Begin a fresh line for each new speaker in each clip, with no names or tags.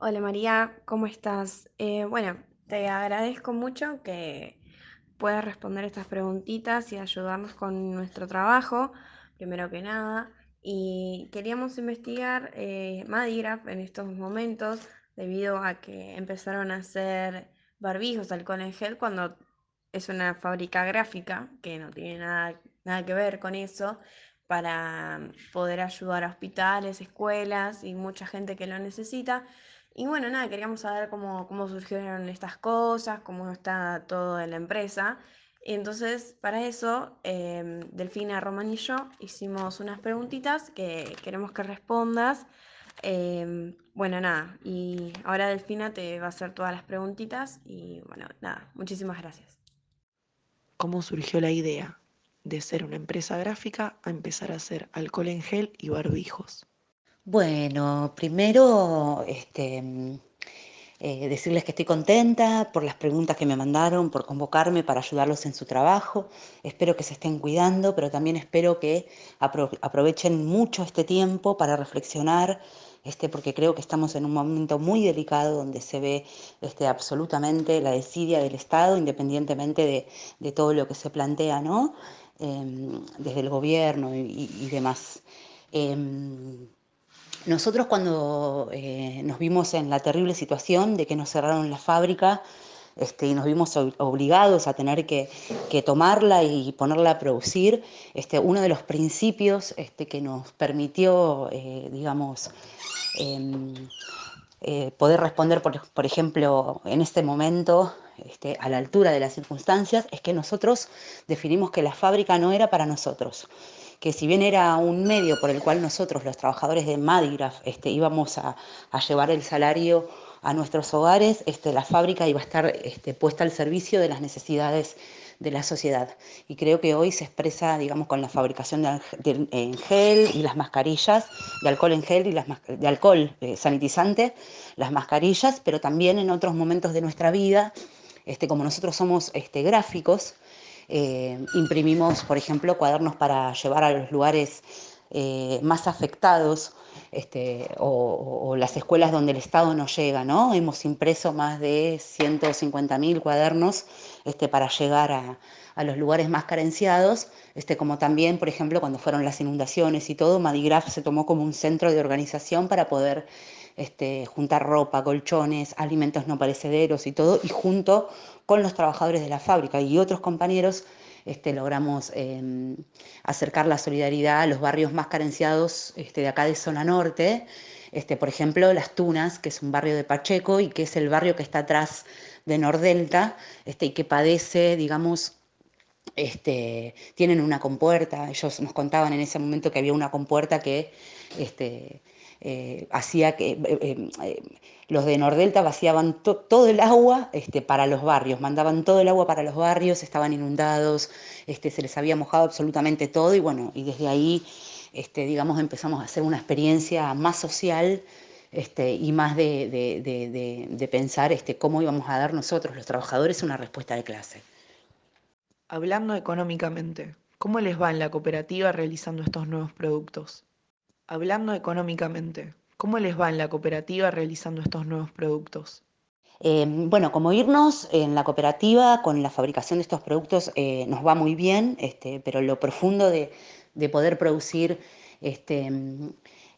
Hola María, ¿cómo estás? Eh, bueno, te agradezco mucho que puedas responder estas preguntitas y ayudarnos con nuestro trabajo, primero que nada. Y queríamos investigar eh, Madigraf en estos momentos debido a que empezaron a hacer barbijos, alcohol en gel, cuando es una fábrica gráfica que no tiene nada, nada que ver con eso, para poder ayudar a hospitales, escuelas y mucha gente que lo necesita. Y bueno, nada, queríamos saber cómo, cómo surgieron estas cosas, cómo está todo en la empresa. Y entonces, para eso, eh, Delfina, Román y yo hicimos unas preguntitas que queremos que respondas. Eh, bueno, nada, y ahora Delfina te va a hacer todas las preguntitas y bueno, nada, muchísimas gracias.
¿Cómo surgió la idea de ser una empresa gráfica a empezar a hacer alcohol en gel y barbijos?
Bueno, primero, este, mm, eh, decirles que estoy contenta por las preguntas que me mandaron, por convocarme para ayudarlos en su trabajo. Espero que se estén cuidando, pero también espero que apro- aprovechen mucho este tiempo para reflexionar, este, porque creo que estamos en un momento muy delicado donde se ve este, absolutamente la desidia del Estado, independientemente de, todo lo que se plantea, ¿no? Em, desde el gobierno y demás. Em, nosotros cuando eh, nos vimos en la terrible situación de que nos cerraron la fábrica este, y nos vimos ob- obligados a tener que, tomarla y ponerla a producir, este, uno de los principios este, que nos permitió, eh, digamos, em, eh, poder responder, por, ejemplo, en este momento, a la altura de las circunstancias, es que nosotros definimos que la fábrica no era para nosotros, que si bien era un medio por el cual nosotros, los trabajadores de Madigraf, este, íbamos a, llevar el salario a nuestros hogares, este, la fábrica iba a estar este, puesta al servicio de las necesidades de la sociedad. Y creo que hoy se expresa, digamos, con la fabricación de, de en gel y las mascarillas, de alcohol en gel y las de alcohol eh, sanitizante, las mascarillas, pero también en otros momentos de nuestra vida, este, como nosotros somos este, gráficos, eh, imprimimos, por ejemplo, cuadernos para llevar a los lugares eh, más afectados este, o, o, las escuelas donde el Estado no llega, ¿no? Hemos impreso más de 150.000 cuadernos este, para llegar a, a, los lugares más carenciados, este, como también, por ejemplo, cuando fueron las inundaciones y todo, Madigraf se tomó como un centro de organización para poder este, juntar ropa, colchones, alimentos no perecederos y todo, y junto con los trabajadores de la fábrica y otros compañeros este, logramos eh, acercar la solidaridad a los barrios más carenciados este, de acá de zona norte. Este, por ejemplo, Las Tunas, que es un barrio de Pacheco y que es el barrio que está atrás de Nordelta este, y que padece, digamos, este, tienen una compuerta. Ellos nos contaban en ese momento que había una compuerta que este, eh, hacía que eh, eh, los de Nordelta vaciaban to todo el agua este, para los barrios, mandaban todo el agua para los barrios, estaban inundados, este, se les había mojado absolutamente todo y bueno, y desde ahí, este, digamos, empezamos a hacer una experiencia más social este, y más de, de, de, de pensar este, cómo íbamos a dar nosotros, los trabajadores, una respuesta de clase.
Hablando económicamente, ¿cómo les va en la cooperativa realizando estos nuevos productos? Hablando económicamente, ¿cómo les va en la cooperativa realizando estos nuevos productos?
Eh, bueno, como irnos en la cooperativa con la fabricación de estos productos eh, nos va muy bien, este, pero lo profundo de, de poder producir este,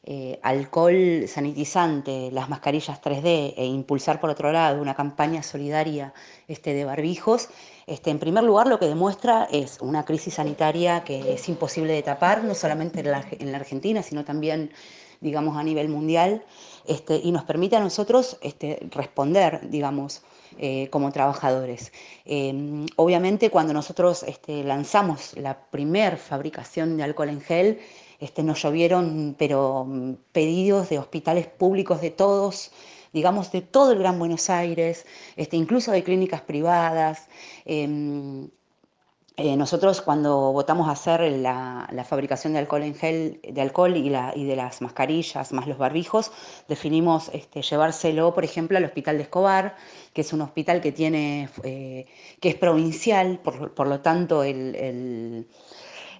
eh, alcohol sanitizante, las mascarillas 3D e impulsar por otro lado una campaña solidaria este, de barbijos, este, en primer lugar lo que demuestra es una crisis sanitaria que es imposible de tapar, no solamente en la, en la Argentina, sino también digamos, a nivel mundial, este, y nos permite a nosotros este, responder, digamos, eh, como trabajadores. Eh, obviamente, cuando nosotros lanzamos la primer fabricación de alcohol en gel, nos llovieron, pero pedidos de hospitales públicos de todos, digamos, de todo el Gran Buenos Aires, este, incluso de clínicas privadas. Eh, eh, nosotros cuando votamos hacer la, fabricación de alcohol en gel, de alcohol y, de las mascarillas más los barbijos, definimos este, llevárselo, por ejemplo, al Hospital de Escobar, que es un hospital que tiene, eh, que es provincial, por, lo tanto el,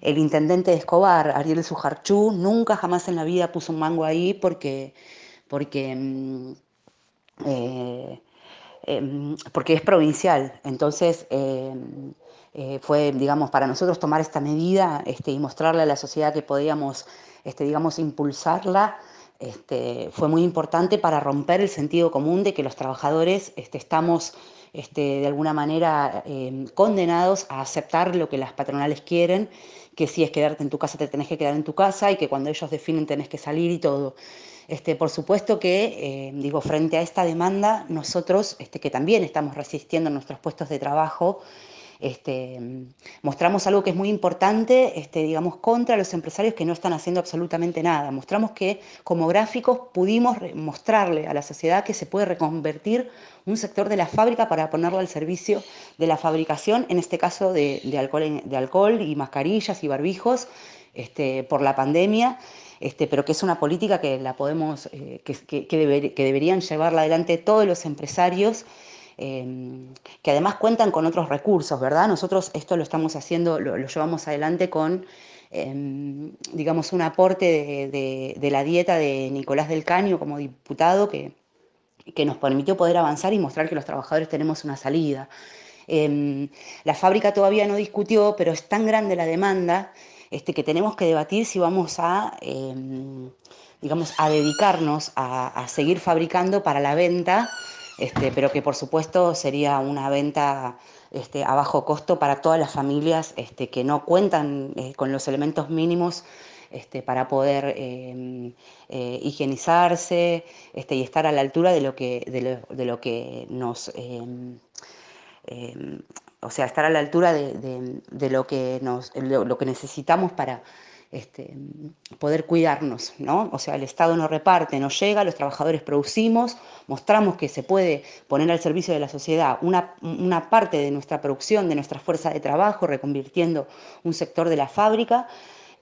intendente de Escobar, Ariel Sujarchú, nunca jamás en la vida puso un mango ahí porque, porque Em, porque es provincial. Entonces, em, eh, fue, digamos, para nosotros tomar esta medida este, y mostrarle a la sociedad que podíamos, este, digamos, impulsarla, este, fue muy importante para romper el sentido común de que los trabajadores este, estamos este, de alguna manera em, condenados a aceptar lo que las patronales quieren, que si es quedarte en tu casa te tenés que quedar en tu casa y que cuando ellos definen tenés que salir y todo. Este, por supuesto que, eh, digo, frente a esta demanda, nosotros, este, que también estamos resistiendo en nuestros puestos de trabajo, este, mostramos algo que es muy importante, este, digamos, contra los empresarios que no están haciendo absolutamente nada. Mostramos que como gráficos pudimos mostrarle a la sociedad que se puede reconvertir un sector de la fábrica para ponerlo al servicio de la fabricación, en este caso de, alcohol, y mascarillas y barbijos, este, por la pandemia. Pero que es una política que la podemos, eh, que, deberían llevarla adelante todos los empresarios, em, que además cuentan con otros recursos, ¿verdad? Nosotros esto lo estamos haciendo, lo, llevamos adelante con, em, digamos, un aporte de, la dieta de Nicolás del Caño como diputado que, que nos permitió poder avanzar y mostrar que los trabajadores tenemos una salida. Em, la fábrica todavía no discutió, pero es tan grande la demanda este, que tenemos que debatir si vamos a, em, digamos, a dedicarnos a, seguir fabricando para la venta, este, pero que por supuesto sería una venta este, a bajo costo para todas las familias que no cuentan eh, con los elementos mínimos para poder em, eh, higienizarse y estar a la altura de lo que, de lo que nos o sea, estar a la altura de, lo, que nos, lo, que necesitamos para este, poder cuidarnos, ¿no? O sea, el Estado no reparte, no llega, los trabajadores producimos, mostramos que se puede poner al servicio de la sociedad una, una parte de nuestra producción, de nuestra fuerza de trabajo, reconvirtiendo un sector de la fábrica,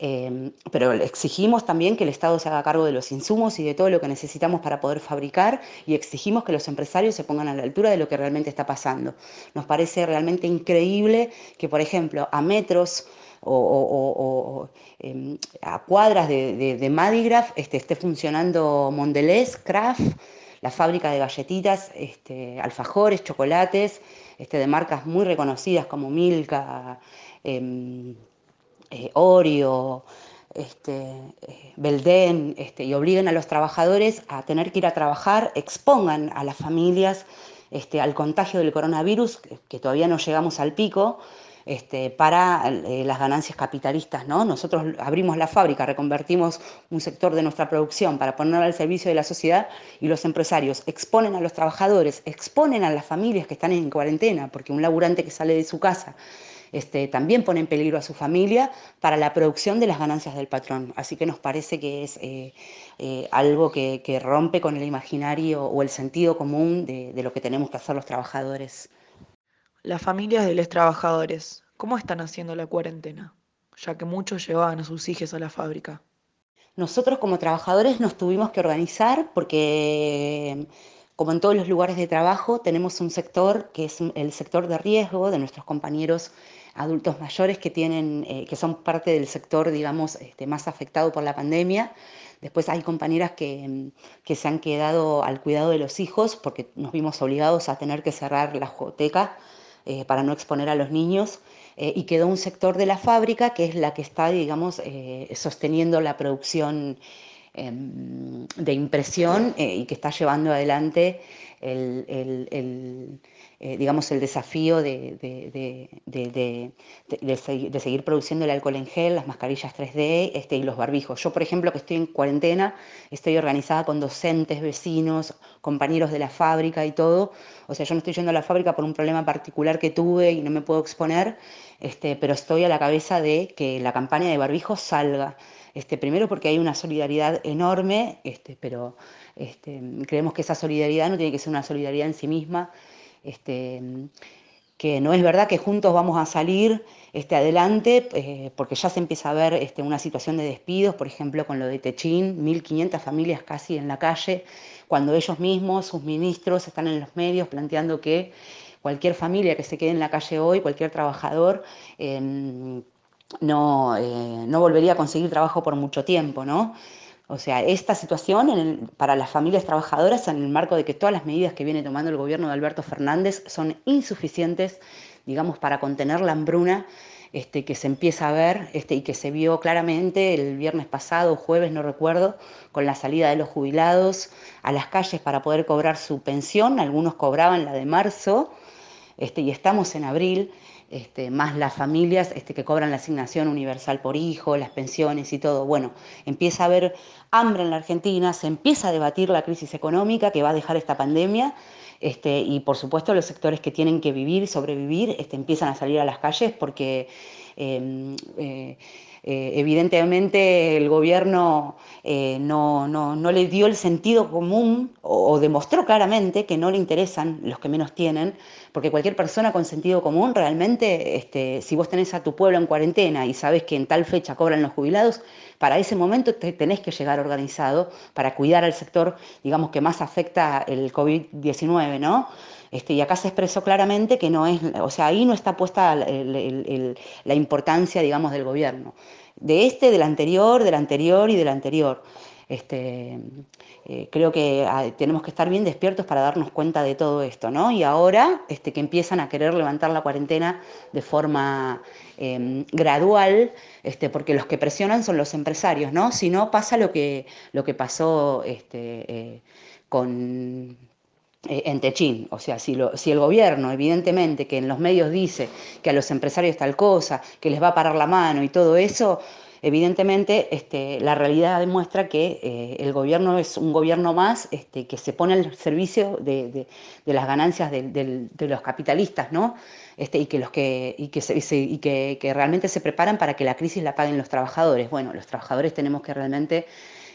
Em, pero exigimos también que el Estado se haga cargo de los insumos y de todo lo que necesitamos para poder fabricar y exigimos que los empresarios se pongan a la altura de lo que realmente está pasando. Nos parece realmente increíble que, por ejemplo, a metros o, em, a cuadras de, Madigraf este, esté funcionando Mondelez, Kraft, la fábrica de galletitas, este, alfajores, chocolates, este, de marcas muy reconocidas como Milka. Em, eh, Oreo, este, eh, Belden, este, y obliguen a los trabajadores a tener que ir a trabajar, expongan a las familias este, al contagio del coronavirus, que, todavía no llegamos al pico, este, para eh, las ganancias capitalistas. ¿no? Nosotros abrimos la fábrica, reconvertimos un sector de nuestra producción para ponerlo al servicio de la sociedad y los empresarios exponen a los trabajadores, exponen a las familias que están en cuarentena, porque un laburante que sale de su casa este, también pone en peligro a su familia para la producción de las ganancias del patrón. Así que nos parece que es eh, eh, algo que, rompe con el imaginario o el sentido común de, lo que tenemos que hacer los trabajadores.
Las familias de los trabajadores, ¿cómo están haciendo la cuarentena? Ya que muchos llevaban a sus hijos a la fábrica.
Nosotros como trabajadores nos tuvimos que organizar porque como en todos los lugares de trabajo, tenemos un sector que es el sector de riesgo de nuestros compañeros adultos mayores que, tienen, eh, que son parte del sector, digamos, este, más afectado por la pandemia. Después hay compañeras que, que, se han quedado al cuidado de los hijos porque nos vimos obligados a tener que cerrar la joteca eh, para no exponer a los niños. Eh, y quedó un sector de la fábrica que es la que está, digamos, sosteniendo la producción em, de impresión y que está llevando adelante el, el eh, digamos, el desafío de, de, seguir produciendo el alcohol en gel, las mascarillas 3D este, y los barbijos. Yo, por ejemplo, que estoy en cuarentena, estoy organizada con docentes, vecinos, compañeros de la fábrica y todo. O sea, yo no estoy yendo a la fábrica por un problema particular que tuve y no me puedo exponer, este, pero estoy a la cabeza de que la campaña de barbijos salga. Este, primero porque hay una solidaridad enorme, este, pero este, creemos que esa solidaridad no tiene que ser una solidaridad en sí misma, este, que no es verdad que juntos vamos a salir este, adelante, eh, porque ya se empieza a ver este, una situación de despidos, por ejemplo, con lo de Techín, 1.500 familias casi en la calle, cuando ellos mismos, sus ministros, están en los medios planteando que cualquier familia que se quede en la calle hoy, cualquier trabajador, em, no, eh, no volvería a conseguir trabajo por mucho tiempo, ¿no? O sea, esta situación para las familias trabajadoras en el marco de que todas las medidas que viene tomando el gobierno de Alberto Fernández son insuficientes, digamos, para contener la hambruna este, que se empieza a ver este, y que se vio claramente el viernes pasado, jueves, no recuerdo, con la salida de los jubilados a las calles para poder cobrar su pensión. Algunos cobraban la de marzo este, y estamos en abril. Este, más las familias este, que cobran la asignación universal por hijo, las pensiones y todo. Bueno, empieza a haber hambre en la Argentina, se empieza a debatir la crisis económica que va a dejar esta pandemia este, y por supuesto los sectores que tienen que vivir, sobrevivir, empiezan a salir a las calles porque em, eh, eh, evidentemente el gobierno eh, no, no, le dio el sentido común o, demostró claramente que no le interesan los que menos tienen, porque cualquier persona con sentido común realmente, este, si vos tenés a tu pueblo en cuarentena y sabes que en tal fecha cobran los jubilados, para ese momento te tenés que llegar organizado para cuidar al sector, digamos, que más afecta el COVID-19, ¿no? Este, y acá se expresó claramente que no es, o sea, ahí no está puesta la importancia, digamos, del gobierno. De este, del anterior, del anterior y del anterior. Este, eh, creo que ah, tenemos que estar bien despiertos para darnos cuenta de todo esto, ¿no? Y ahora este, que empiezan a querer levantar la cuarentena de forma em, gradual, este, porque los que presionan son los empresarios, ¿no? Si no, pasa lo que, lo que pasó este, eh, con en Techín. O sea, si, si, el gobierno, evidentemente, que en los medios dice que a los empresarios tal cosa, que les va a parar la mano y todo eso, evidentemente este, la realidad demuestra que eh, el gobierno es un gobierno más este, que se pone al servicio de, las ganancias de, los capitalistas, ¿no? Este, y que, los que realmente se preparan para que la crisis la paguen los trabajadores. Bueno, los trabajadores tenemos que realmente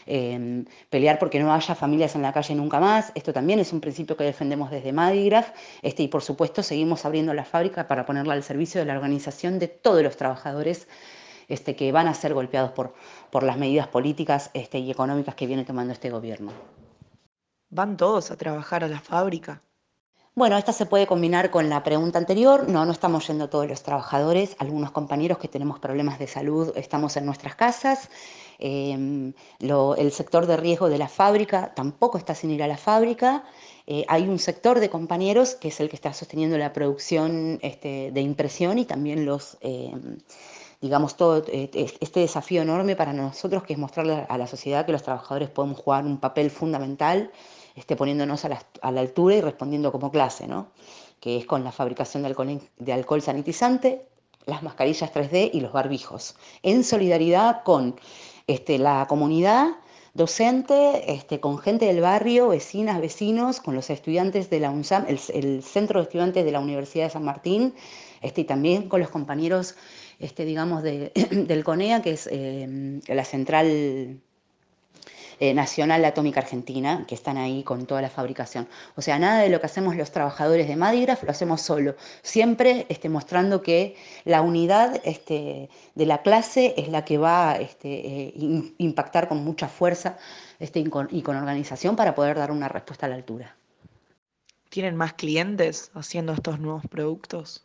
Pelear porque no haya familias en la calle nunca más. Esto también es un principio que defendemos desde Madigraf este, y por supuesto seguimos abriendo la fábrica para ponerla al servicio de la organización de todos los trabajadores este, que van a ser golpeados por, por las medidas políticas este, y económicas que viene tomando este gobierno.
¿Van todos a trabajar a la fábrica?
Bueno, esta se puede combinar con la pregunta anterior. No, no estamos yendo todos los trabajadores. Algunos compañeros que tenemos problemas de salud estamos en nuestras casas. Em, el sector de riesgo de la fábrica tampoco está sin ir a la fábrica. Eh, hay un sector de compañeros que es el que está sosteniendo la producción este, de impresión y también los, em, digamos, todo eh, este desafío enorme para nosotros que es mostrarle a la sociedad que los trabajadores podemos jugar un papel fundamental, este, poniéndonos a la, altura y respondiendo como clase, ¿no? que es con la fabricación de alcohol, de alcohol sanitizante, las mascarillas 3D y los barbijos, en solidaridad con este, la comunidad docente, este, con gente del barrio, vecinas, vecinos, con los estudiantes de la UNSAM, el, Centro de Estudiantes de la Universidad de San Martín, este, y también con los compañeros, este, digamos, de, del CONEA, que es eh, la central eh, Nacional Atómica Argentina, que están ahí con toda la fabricación. O sea, nada de lo que hacemos los trabajadores de Madigraf lo hacemos solo, siempre este, mostrando que la unidad este, de la clase es la que va a este, eh, impactar con mucha fuerza este, y, con, y con organización para poder dar una respuesta a la altura.
¿Tienen más clientes haciendo estos nuevos productos?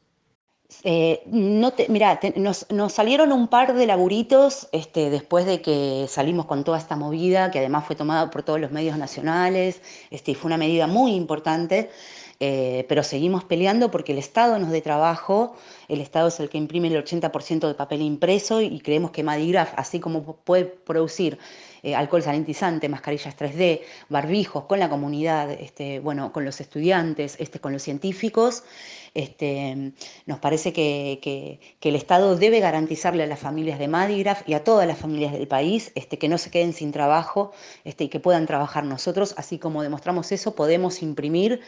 Eh, no te, mirá, nos, salieron un par de laburitos este, después de que salimos con toda esta movida, que además fue tomada por todos los medios nacionales, este, fue una medida muy importante, eh, pero seguimos peleando porque el Estado nos dé trabajo, el Estado es el que imprime el 80% de papel impreso y creemos que Madigraf, así como puede producir eh, alcohol sanitizante, mascarillas 3D, barbijos con la comunidad, este, bueno, con los estudiantes, este, con los científicos, este, nos parece que, el Estado debe garantizarle a las familias de Madigraf y a todas las familias del país que no se queden sin trabajo y que puedan trabajar nosotros. Así como demostramos eso, podemos imprimir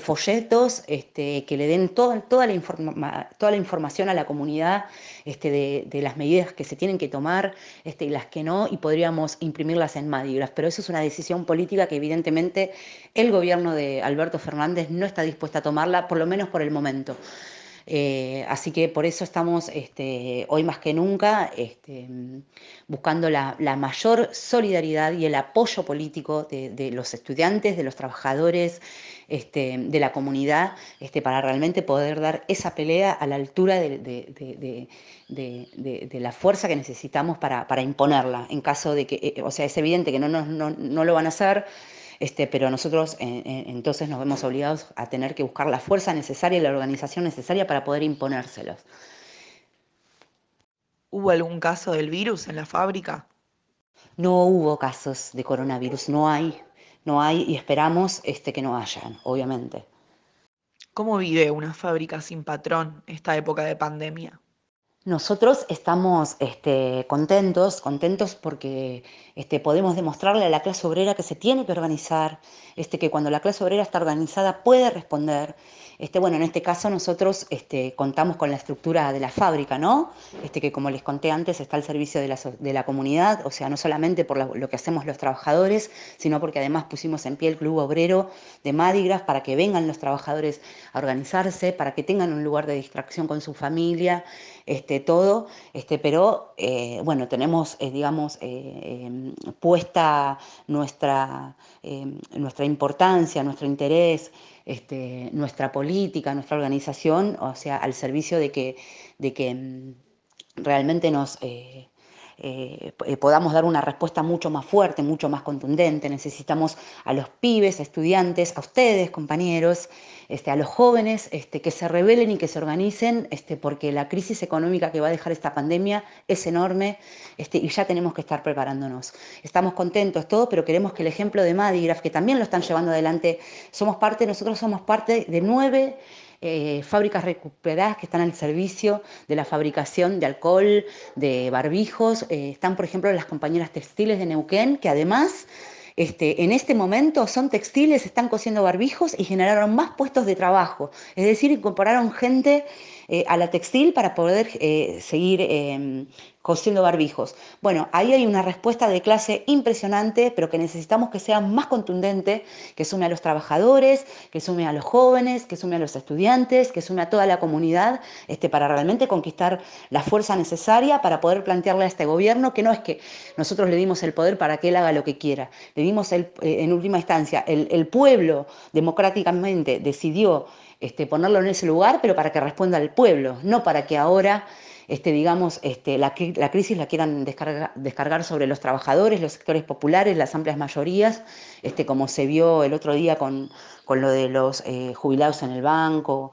folletos que le den toda, toda, la información a la comunidad de, las medidas que se tienen que tomar y las que no, y podríamos imprimirlas en Madigraf. Pero eso es una decisión política que evidentemente el gobierno de Alberto Fernández no está dispuesto a tomarla, por lo menos por el momento. Eh, así que por eso estamos este, hoy más que nunca este, buscando la, mayor solidaridad y el apoyo político de, los estudiantes, de los trabajadores, este, de la comunidad, para realmente poder dar esa pelea a la altura de, la fuerza que necesitamos para, imponerla. En caso de que, eh, o sea, es evidente que no, no lo van a hacer. Este, pero nosotros eh, entonces nos vemos obligados a tener que buscar la fuerza necesaria y la organización necesaria para poder imponérselos.
¿Hubo algún caso del virus en la fábrica?
No hubo casos de coronavirus, no hay, no hay y esperamos este, que no hayan, obviamente.
¿Cómo vive una fábrica sin patrón esta época de pandemia?
Nosotros estamos este, contentos, contentos porque este, podemos demostrarle a la clase obrera que se tiene que organizar, este, que cuando la clase obrera está organizada puede responder. Este, bueno, en este caso nosotros este, contamos con la estructura de la fábrica, que como les conté antes está al servicio de la, de la comunidad, o sea, no solamente por lo que hacemos los trabajadores, sino porque además pusimos en pie el Club Obrero de Madigraf para que vengan los trabajadores a organizarse, para que tengan un lugar de distracción con su familia este, todo, este, pero eh, bueno, tenemos, eh, digamos, eh, em, puesta nuestra, em, nuestra importancia, nuestro interés, este, nuestra política, nuestra organización, o sea, al servicio de que, de que em, realmente nos... podamos dar una respuesta mucho más fuerte, mucho más contundente. Necesitamos a los pibes, estudiantes, a ustedes, compañeros, este, a los jóvenes este, que se rebelen y que se organicen, este, porque la crisis económica que va a dejar esta pandemia es enorme y ya tenemos que estar preparándonos. Estamos contentos, todo, pero queremos que el ejemplo de Madigraf, que también lo están llevando adelante, somos parte, nosotros somos parte de nueve eh, fábricas recuperadas que están al servicio de la fabricación de alcohol, de barbijos. Eh, están, por ejemplo, las compañeras textiles de Neuquén, que además este, en este momento son textiles, están cosiendo barbijos y generaron más puestos de trabajo. Es decir, incorporaron gente eh, a la textil para poder eh, seguir em, cosiendo barbijos. Bueno, ahí hay una respuesta de clase impresionante, pero que necesitamos que sea más contundente, que sume a los trabajadores, que sume a los jóvenes, que sume a los estudiantes, que sume a toda la comunidad, este, para realmente conquistar la fuerza necesaria para poder plantearle a este gobierno que no es que nosotros le dimos el poder para que él haga lo que quiera, le dimos el, eh, en última instancia, el, el pueblo democráticamente decidió este, ponerlo en ese lugar, pero para que responda al pueblo, no para que ahora, este, digamos, este, la, crisis la quieran descargar, sobre los trabajadores, los sectores populares, las amplias mayorías, este, como se vio el otro día con, lo de los eh, jubilados en el banco.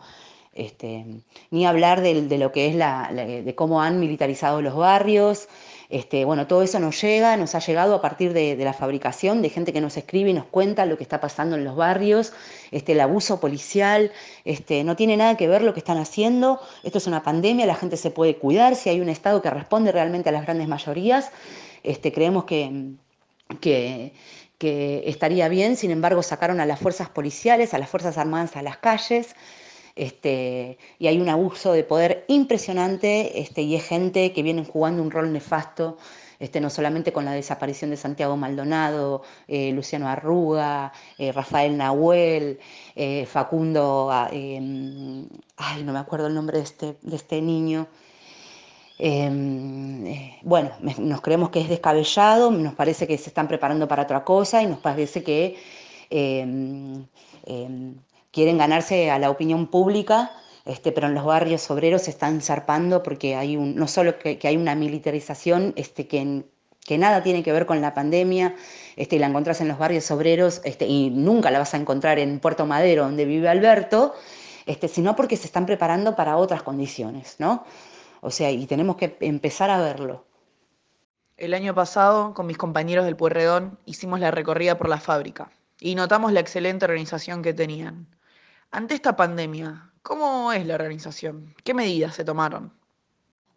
Este, ni hablar de, lo que es la, de cómo han militarizado los barrios, este, bueno, todo eso nos llega, nos ha llegado a partir de, la fabricación, de gente que nos escribe y nos cuenta lo que está pasando en los barrios, este, el abuso policial, este, no tiene nada que ver lo que están haciendo, esto es una pandemia, la gente se puede cuidar, si hay un Estado que responde realmente a las grandes mayorías, este, creemos que, que, que estaría bien, sin embargo sacaron a las fuerzas policiales, a las Fuerzas Armadas a las calles, este, y hay un abuso de poder impresionante este, y es gente que viene jugando un rol nefasto. Este, no solamente con la desaparición de Santiago Maldonado, eh, Luciano Arruga, eh, Rafael Nahuel, eh, Facundo, ah, em, ay, no me acuerdo el nombre de este, de este niño. Em, bueno, nos creemos que es descabellado, nos parece que se están preparando para otra cosa y nos parece que em, quieren ganarse a la opinión pública, este, pero en los barrios obreros se están zarpando porque hay no solo que, hay una militarización este, que, nada tiene que ver con la pandemia, este, y la encontrás en los barrios obreros, este, y nunca la vas a encontrar en Puerto Madero, donde vive Alberto, sino porque se están preparando para otras condiciones, ¿no? O sea, y tenemos que empezar a verlo.
El año pasado, con mis compañeros del Puerredón, hicimos la recorrida por la fábrica y notamos la excelente organización que tenían. Ante esta pandemia, ¿cómo es la organización? ¿Qué medidas se tomaron?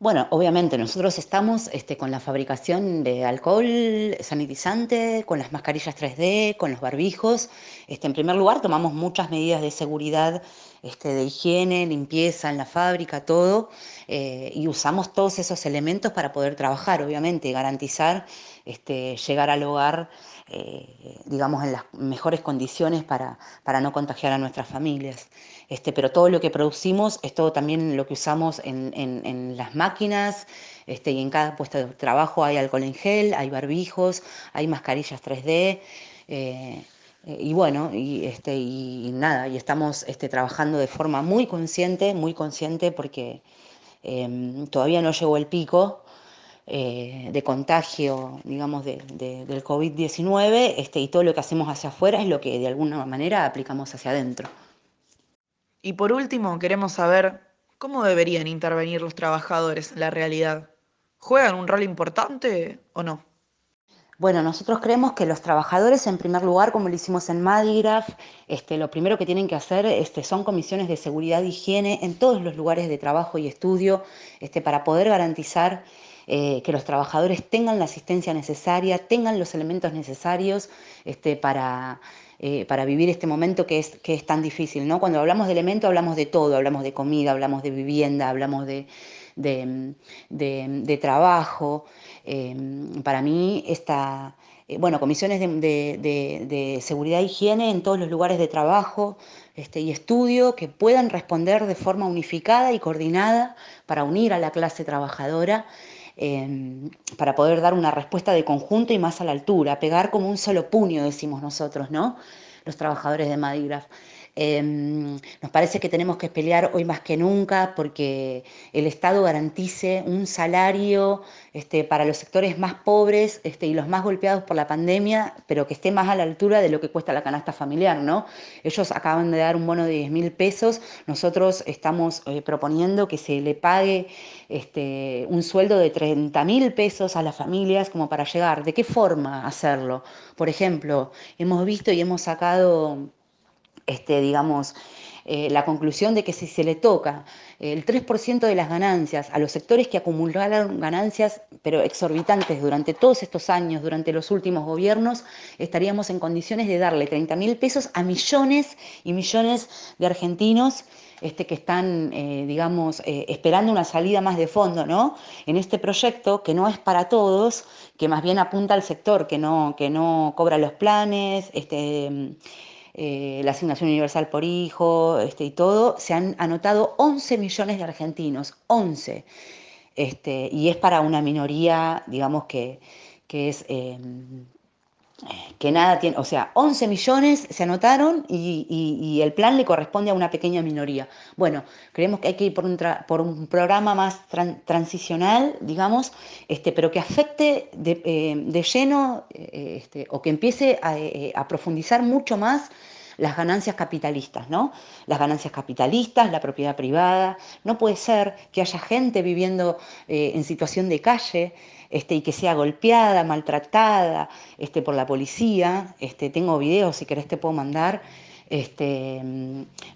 Bueno, obviamente nosotros estamos este, con la fabricación de alcohol sanitizante, con las mascarillas 3D, con los barbijos. Este, en primer lugar, tomamos muchas medidas de seguridad, este, de higiene, limpieza en la fábrica, todo, eh, y usamos todos esos elementos para poder trabajar, obviamente, garantizar este, llegar al hogar, eh, digamos, en las mejores condiciones para, para no contagiar a nuestras familias. Este, pero todo lo que producimos es todo también lo que usamos en, en, en las máquinas, este, y en cada puesto de trabajo hay alcohol en gel, hay barbijos, hay mascarillas 3D. Eh, y bueno, y, este, y nada, y estamos este, trabajando de forma muy consciente, muy consciente porque eh, todavía no llegó el pico eh, de contagio, digamos, de, de, del COVID-19, este, y todo lo que hacemos hacia afuera es lo que de alguna manera aplicamos hacia adentro.
Y por último, queremos saber cómo deberían intervenir los trabajadores en la realidad. ¿Juegan un rol importante o no?
Bueno, nosotros creemos que los trabajadores, en primer lugar, como lo hicimos en Madigraf, este, lo primero que tienen que hacer este, son comisiones de seguridad e higiene en todos los lugares de trabajo y estudio este, para poder garantizar eh, que los trabajadores tengan la asistencia necesaria, tengan los elementos necesarios este, para, eh, para vivir este momento que es, que es tan difícil. ¿no? Cuando hablamos de elementos hablamos de todo, hablamos de comida, hablamos de vivienda, hablamos de, de, de, trabajo. Eh, para mí, esta, bueno, comisiones de, de, seguridad e higiene en todos los lugares de trabajo este, y estudio que puedan responder de forma unificada y coordinada para unir a la clase trabajadora eh, para poder dar una respuesta de conjunto y más a la altura, pegar como un solo puño, decimos nosotros, ¿no? Los trabajadores de Madigraf. Eh, nos parece que tenemos que pelear hoy más que nunca porque el Estado garantice un salario este, para los sectores más pobres este, y los más golpeados por la pandemia, pero que esté más a la altura de lo que cuesta la canasta familiar, ¿no? Ellos acaban de dar un bono de 10 mil pesos, nosotros estamos eh, proponiendo que se le pague este, un sueldo de 30 mil pesos a las familias como para llegar. ¿De qué forma hacerlo? Por ejemplo, hemos visto y hemos sacado este, digamos, eh, la conclusión de que si se le toca el 3% de las ganancias a los sectores que acumularon ganancias, pero exorbitantes durante todos estos años, durante los últimos gobiernos, estaríamos en condiciones de darle 30 mil pesos a millones y millones de argentinos este, que están, eh, digamos, eh, esperando una salida más de fondo, ¿no? En este proyecto que no es para todos, que más bien apunta al sector que no, que no cobra los planes, este, eh, la asignación universal por hijo este, y todo, se han anotado 11 millones de argentinos, 11. Este, y es para una minoría, digamos, que, que es... Eh, que nada tiene, o sea, 11 millones se anotaron y, y, el plan le corresponde a una pequeña minoría. Bueno, creemos que hay que ir por un, por un programa más tran transicional, digamos, este, pero que afecte de, eh, de lleno eh, este, o que empiece a, eh, a profundizar mucho más las ganancias capitalistas, ¿no? Las ganancias capitalistas, la propiedad privada. No puede ser que haya gente viviendo en situación de calle este, y que sea golpeada, maltratada este, por la policía. Este, tengo videos, si querés te puedo mandar. Este,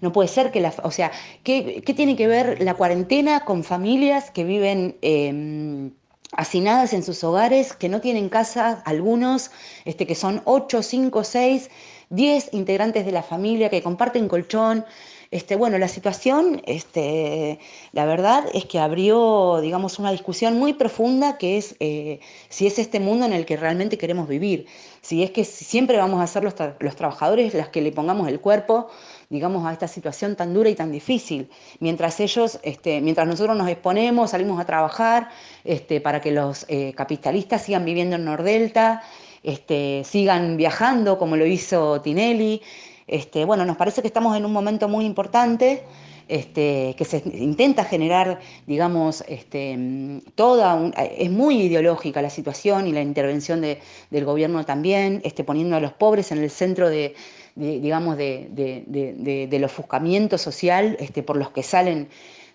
no puede ser que la... O sea, ¿qué, ¿qué, tiene que ver la cuarentena con familias que viven... Eh, hacinadas en sus hogares, que no tienen casa, algunos este, que son 8, 5, 6, 10 integrantes de la familia que comparten colchón. Este, bueno, la situación, este, la verdad es que abrió, digamos, una discusión muy profunda que es eh, si es este mundo en el que realmente queremos vivir, si es que siempre vamos a ser los, tra los trabajadores las que le pongamos el cuerpo, digamos, a esta situación tan dura y tan difícil, mientras ellos, este, mientras nosotros nos exponemos, salimos a trabajar este, para que los eh, capitalistas sigan viviendo en Nordelta, este, sigan viajando como lo hizo Tinelli. Este, bueno, nos parece que estamos en un momento muy importante, este, que se intenta generar, digamos, este, toda, un, es muy ideológica la situación y la intervención de, del gobierno también, este, poniendo a los pobres en el centro de, digamos, de, de, del ofuscamiento social este, por los que salen,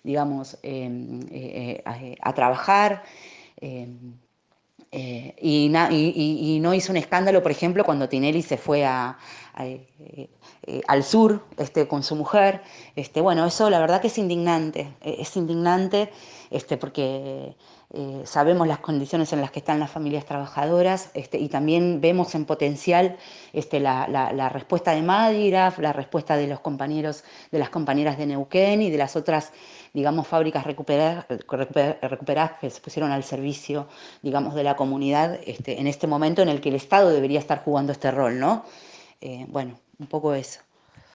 digamos, eh, eh, a, trabajar. Eh, eh, y, no hizo un escándalo, por ejemplo, cuando Tinelli se fue eh, eh, al sur este, con su mujer. Este, bueno, eso la verdad que es indignante, es indignante este, porque sabemos las condiciones en las que están las familias trabajadoras y también vemos en potencial la, respuesta de Madiraf, la respuesta de los compañeros, de las compañeras de Neuquén y de las otras digamos, fábricas recuperadas, que se pusieron al servicio, digamos, de la comunidad este, en este momento en el que el Estado debería estar jugando este rol, ¿no? Eh, bueno, un poco eso.